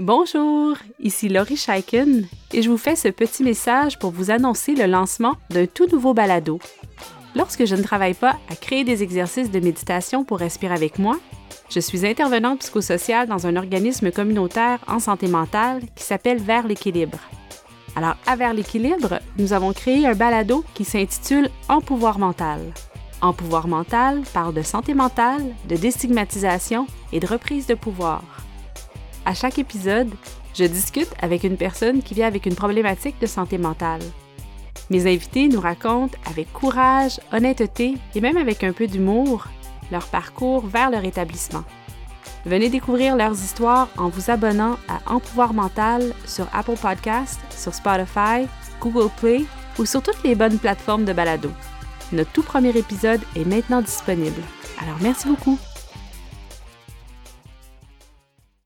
Bonjour, ici Laurie Scheiken et je vous fais ce petit message pour vous annoncer le lancement d'un tout nouveau balado. Lorsque je ne travaille pas à créer des exercices de méditation pour respirer avec moi, je suis intervenante psychosociale dans un organisme communautaire en santé mentale qui s'appelle Vers l'équilibre. Alors, à Vers l'équilibre, nous avons créé un balado qui s'intitule En pouvoir mental. En pouvoir mental parle de santé mentale, de déstigmatisation et de reprise de pouvoir. À chaque épisode, je discute avec une personne qui vit avec une problématique de santé mentale. Mes invités nous racontent avec courage, honnêteté et même avec un peu d'humour leur parcours vers leur établissement. Venez découvrir leurs histoires en vous abonnant à En pouvoir mental sur Apple Podcasts, sur Spotify, Google Play ou sur toutes les bonnes plateformes de balado. Notre tout premier épisode est maintenant disponible. Alors merci beaucoup.